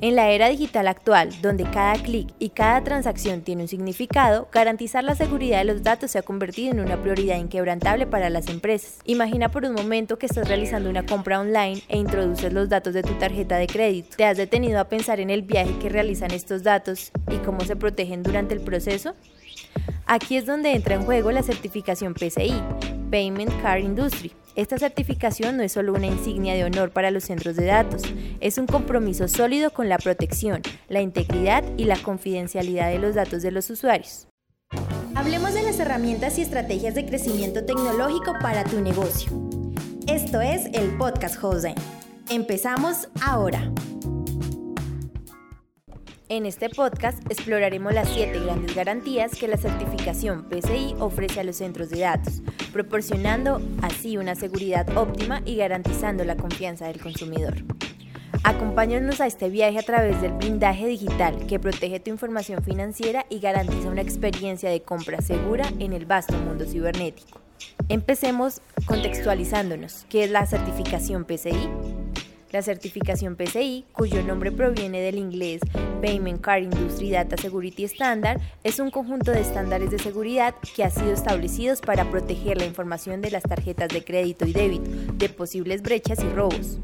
En la era digital actual, donde cada clic y cada transacción tiene un significado, garantizar la seguridad de los datos se ha convertido en una prioridad inquebrantable para las empresas. Imagina por un momento que estás realizando una compra online e introduces los datos de tu tarjeta de crédito. ¿Te has detenido a pensar en el viaje que realizan estos datos y cómo se protegen durante el proceso? Aquí es donde entra en juego la certificación PCI, Payment Card Industry esta certificación no es solo una insignia de honor para los centros de datos, es un compromiso sólido con la protección, la integridad y la confidencialidad de los datos de los usuarios. Hablemos de las herramientas y estrategias de crecimiento tecnológico para tu negocio. Esto es el podcast Jose. Empezamos ahora. En este podcast exploraremos las siete grandes garantías que la certificación PCI ofrece a los centros de datos, proporcionando así una seguridad óptima y garantizando la confianza del consumidor. Acompáñanos a este viaje a través del blindaje digital que protege tu información financiera y garantiza una experiencia de compra segura en el vasto mundo cibernético. Empecemos contextualizándonos. ¿Qué es la certificación PCI? La certificación PCI, cuyo nombre proviene del inglés Payment Card Industry Data Security Standard, es un conjunto de estándares de seguridad que ha sido establecidos para proteger la información de las tarjetas de crédito y débito de posibles brechas y robos.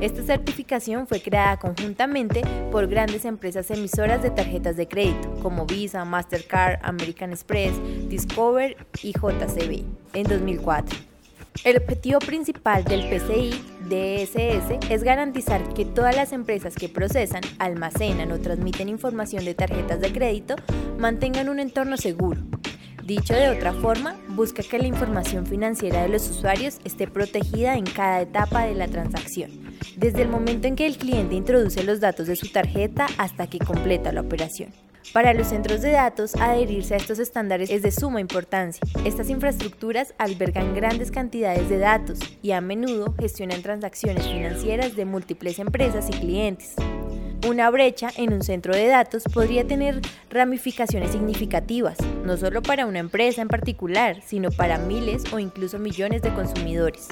Esta certificación fue creada conjuntamente por grandes empresas emisoras de tarjetas de crédito como Visa, Mastercard, American Express, Discover y JCB en 2004. El objetivo principal del PCI DSS es garantizar que todas las empresas que procesan, almacenan o transmiten información de tarjetas de crédito mantengan un entorno seguro. Dicho de otra forma, busca que la información financiera de los usuarios esté protegida en cada etapa de la transacción, desde el momento en que el cliente introduce los datos de su tarjeta hasta que completa la operación. Para los centros de datos, adherirse a estos estándares es de suma importancia. Estas infraestructuras albergan grandes cantidades de datos y a menudo gestionan transacciones financieras de múltiples empresas y clientes. Una brecha en un centro de datos podría tener ramificaciones significativas, no solo para una empresa en particular, sino para miles o incluso millones de consumidores.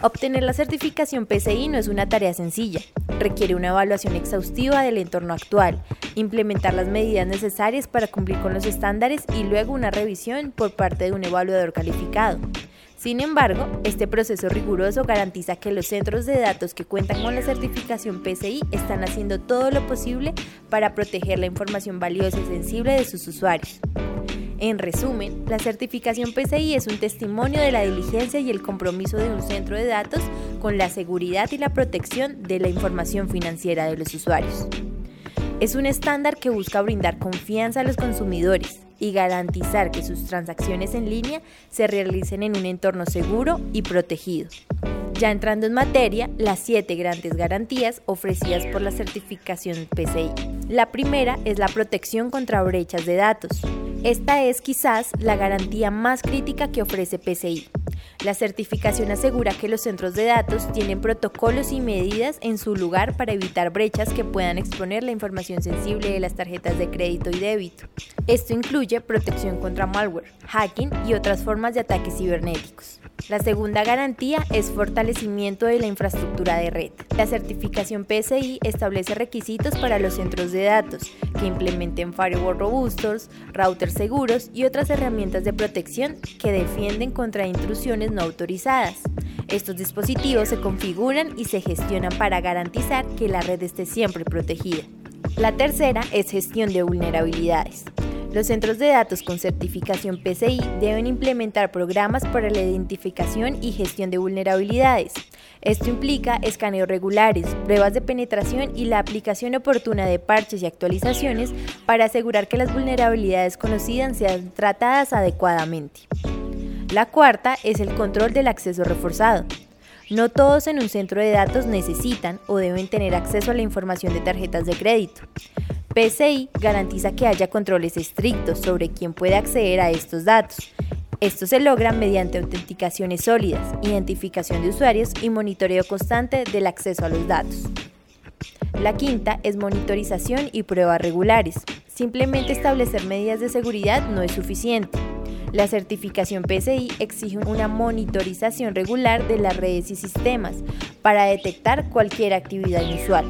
Obtener la certificación PCI no es una tarea sencilla. Requiere una evaluación exhaustiva del entorno actual, implementar las medidas necesarias para cumplir con los estándares y luego una revisión por parte de un evaluador calificado. Sin embargo, este proceso riguroso garantiza que los centros de datos que cuentan con la certificación PCI están haciendo todo lo posible para proteger la información valiosa y sensible de sus usuarios. En resumen, la certificación PCI es un testimonio de la diligencia y el compromiso de un centro de datos con la seguridad y la protección de la información financiera de los usuarios. Es un estándar que busca brindar confianza a los consumidores y garantizar que sus transacciones en línea se realicen en un entorno seguro y protegido. Ya entrando en materia, las siete grandes garantías ofrecidas por la certificación PCI. La primera es la protección contra brechas de datos. Esta es quizás la garantía más crítica que ofrece PCI. La certificación asegura que los centros de datos tienen protocolos y medidas en su lugar para evitar brechas que puedan exponer la información sensible de las tarjetas de crédito y débito. Esto incluye protección contra malware, hacking y otras formas de ataques cibernéticos. La segunda garantía es fortalecimiento de la infraestructura de red. La certificación PCI establece requisitos para los centros de datos que implementen firewall robustos, routers seguros y otras herramientas de protección que defienden contra intrusiones no autorizadas. Estos dispositivos se configuran y se gestionan para garantizar que la red esté siempre protegida. La tercera es gestión de vulnerabilidades. Los centros de datos con certificación PCI deben implementar programas para la identificación y gestión de vulnerabilidades. Esto implica escaneos regulares, pruebas de penetración y la aplicación oportuna de parches y actualizaciones para asegurar que las vulnerabilidades conocidas sean tratadas adecuadamente. La cuarta es el control del acceso reforzado. No todos en un centro de datos necesitan o deben tener acceso a la información de tarjetas de crédito. PCI garantiza que haya controles estrictos sobre quién puede acceder a estos datos. Esto se logra mediante autenticaciones sólidas, identificación de usuarios y monitoreo constante del acceso a los datos. La quinta es monitorización y pruebas regulares. Simplemente establecer medidas de seguridad no es suficiente. La certificación PCI exige una monitorización regular de las redes y sistemas para detectar cualquier actividad inusual.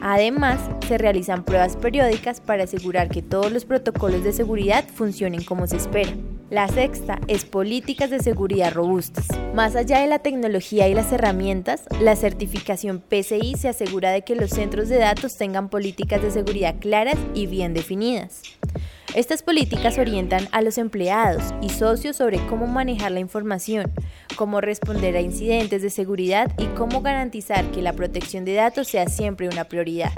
Además, se realizan pruebas periódicas para asegurar que todos los protocolos de seguridad funcionen como se espera. La sexta es políticas de seguridad robustas. Más allá de la tecnología y las herramientas, la certificación PCI se asegura de que los centros de datos tengan políticas de seguridad claras y bien definidas. Estas políticas orientan a los empleados y socios sobre cómo manejar la información, cómo responder a incidentes de seguridad y cómo garantizar que la protección de datos sea siempre una prioridad.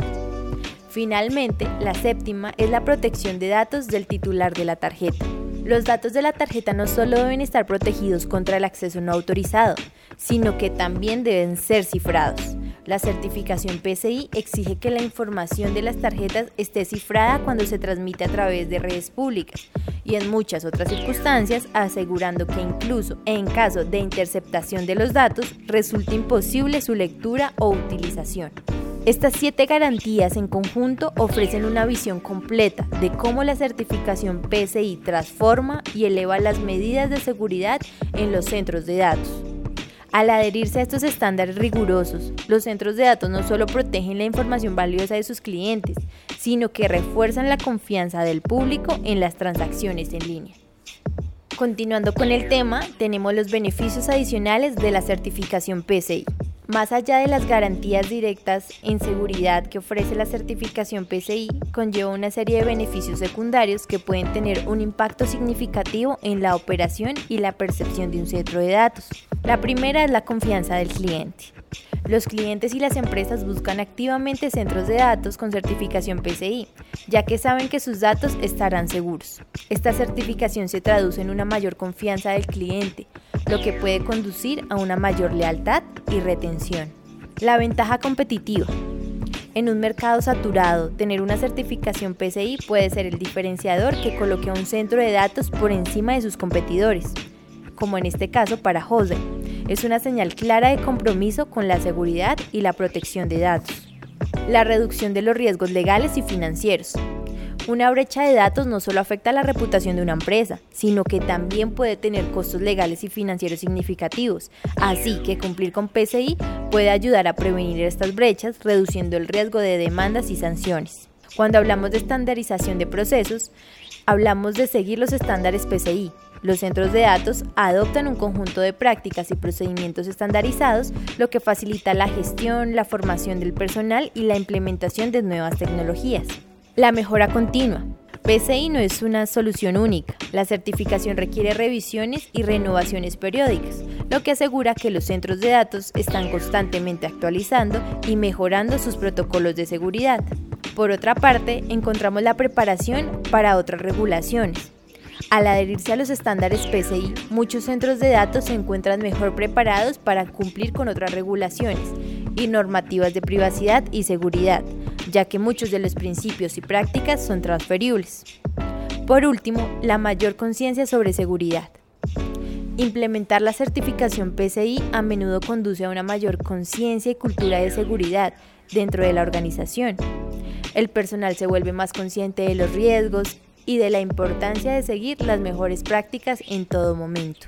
Finalmente, la séptima es la protección de datos del titular de la tarjeta. Los datos de la tarjeta no solo deben estar protegidos contra el acceso no autorizado, sino que también deben ser cifrados. La certificación PCI exige que la información de las tarjetas esté cifrada cuando se transmite a través de redes públicas y en muchas otras circunstancias asegurando que incluso en caso de interceptación de los datos resulte imposible su lectura o utilización. Estas siete garantías en conjunto ofrecen una visión completa de cómo la certificación PCI transforma y eleva las medidas de seguridad en los centros de datos. Al adherirse a estos estándares rigurosos, los centros de datos no solo protegen la información valiosa de sus clientes, sino que refuerzan la confianza del público en las transacciones en línea. Continuando con el tema, tenemos los beneficios adicionales de la certificación PCI. Más allá de las garantías directas en seguridad que ofrece la certificación PCI, conlleva una serie de beneficios secundarios que pueden tener un impacto significativo en la operación y la percepción de un centro de datos. La primera es la confianza del cliente. Los clientes y las empresas buscan activamente centros de datos con certificación PCI, ya que saben que sus datos estarán seguros. Esta certificación se traduce en una mayor confianza del cliente, lo que puede conducir a una mayor lealtad y retención. La ventaja competitiva. En un mercado saturado, tener una certificación PCI puede ser el diferenciador que coloque a un centro de datos por encima de sus competidores, como en este caso para Jose. Es una señal clara de compromiso con la seguridad y la protección de datos. La reducción de los riesgos legales y financieros. Una brecha de datos no solo afecta la reputación de una empresa, sino que también puede tener costos legales y financieros significativos. Así que cumplir con PCI puede ayudar a prevenir estas brechas, reduciendo el riesgo de demandas y sanciones. Cuando hablamos de estandarización de procesos, hablamos de seguir los estándares PCI. Los centros de datos adoptan un conjunto de prácticas y procedimientos estandarizados, lo que facilita la gestión, la formación del personal y la implementación de nuevas tecnologías. La mejora continua. PCI no es una solución única. La certificación requiere revisiones y renovaciones periódicas, lo que asegura que los centros de datos están constantemente actualizando y mejorando sus protocolos de seguridad. Por otra parte, encontramos la preparación para otras regulaciones. Al adherirse a los estándares PCI, muchos centros de datos se encuentran mejor preparados para cumplir con otras regulaciones y normativas de privacidad y seguridad, ya que muchos de los principios y prácticas son transferibles. Por último, la mayor conciencia sobre seguridad. Implementar la certificación PCI a menudo conduce a una mayor conciencia y cultura de seguridad dentro de la organización. El personal se vuelve más consciente de los riesgos y de la importancia de seguir las mejores prácticas en todo momento.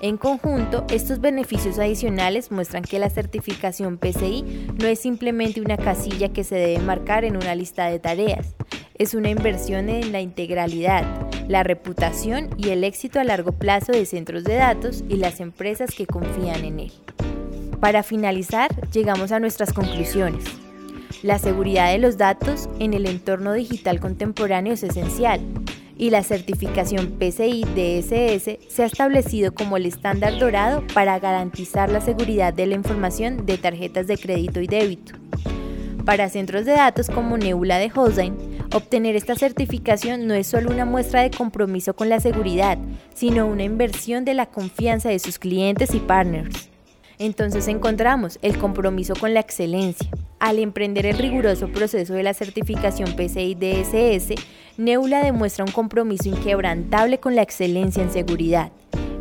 En conjunto, estos beneficios adicionales muestran que la certificación PCI no es simplemente una casilla que se debe marcar en una lista de tareas, es una inversión en la integralidad, la reputación y el éxito a largo plazo de centros de datos y las empresas que confían en él. Para finalizar, llegamos a nuestras conclusiones. La seguridad de los datos en el entorno digital contemporáneo es esencial y la certificación PCI DSS se ha establecido como el estándar dorado para garantizar la seguridad de la información de tarjetas de crédito y débito. Para centros de datos como Nebula de Hossein, obtener esta certificación no es solo una muestra de compromiso con la seguridad, sino una inversión de la confianza de sus clientes y partners. Entonces encontramos el compromiso con la excelencia, al emprender el riguroso proceso de la certificación PCI DSS, Neula demuestra un compromiso inquebrantable con la excelencia en seguridad.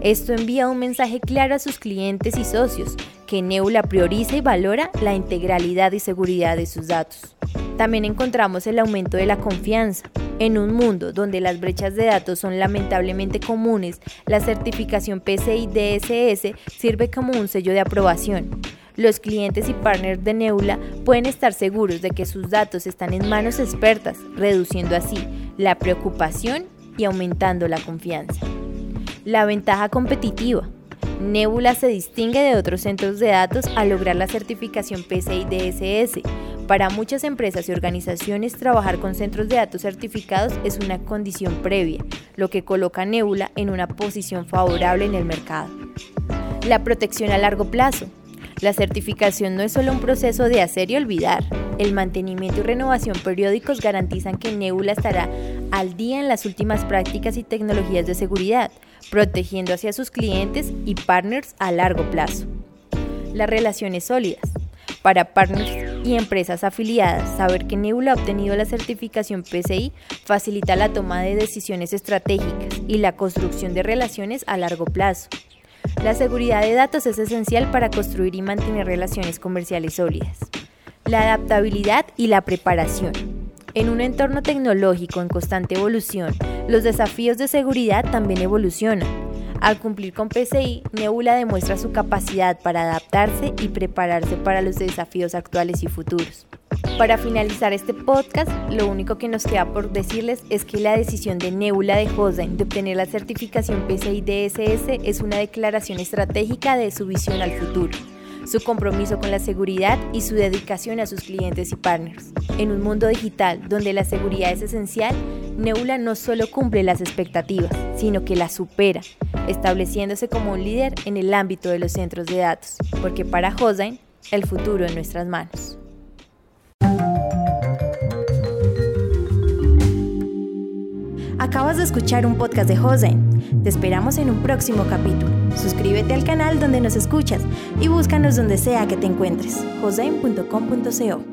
Esto envía un mensaje claro a sus clientes y socios, que Neula prioriza y valora la integralidad y seguridad de sus datos. También encontramos el aumento de la confianza. En un mundo donde las brechas de datos son lamentablemente comunes, la certificación PCI DSS sirve como un sello de aprobación Los clientes y partners de Nebula pueden estar seguros de que sus datos están en manos expertas, reduciendo así la preocupación y aumentando la confianza. La ventaja competitiva. Nebula se distingue de otros centros de datos al lograr la certificación PCI DSS. Para muchas empresas y organizaciones, trabajar con centros de datos certificados es una condición previa, lo que coloca a Nebula en una posición favorable en el mercado. La protección a largo plazo. La certificación no es solo un proceso de hacer y olvidar. El mantenimiento y renovación periódicos garantizan que Nebula estará al día en las últimas prácticas y tecnologías de seguridad, protegiendo hacia sus clientes y partners a largo plazo. Las relaciones sólidas. Para partners y empresas afiliadas, saber que Nebula ha obtenido la certificación PCI facilita la toma de decisiones estratégicas y la construcción de relaciones a largo plazo. La seguridad de datos es esencial para construir y mantener relaciones comerciales sólidas. La adaptabilidad y la preparación. En un entorno tecnológico en constante evolución, los desafíos de seguridad también evolucionan. Al cumplir con PCI, Nebula demuestra su capacidad para adaptarse y prepararse para los desafíos actuales y futuros. Para finalizar este podcast, lo único que nos queda por decirles es que la decisión de Nebula de Hosden de obtener la certificación PCI DSS es una declaración estratégica de su visión al futuro, su compromiso con la seguridad y su dedicación a sus clientes y partners. En un mundo digital donde la seguridad es esencial, Nebula no solo cumple las expectativas, sino que las supera, estableciéndose como un líder en el ámbito de los centros de datos, porque para Hosden, el futuro en nuestras manos. Acabas de escuchar un podcast de Jose. Te esperamos en un próximo capítulo. Suscríbete al canal donde nos escuchas y búscanos donde sea que te encuentres. jose.com.co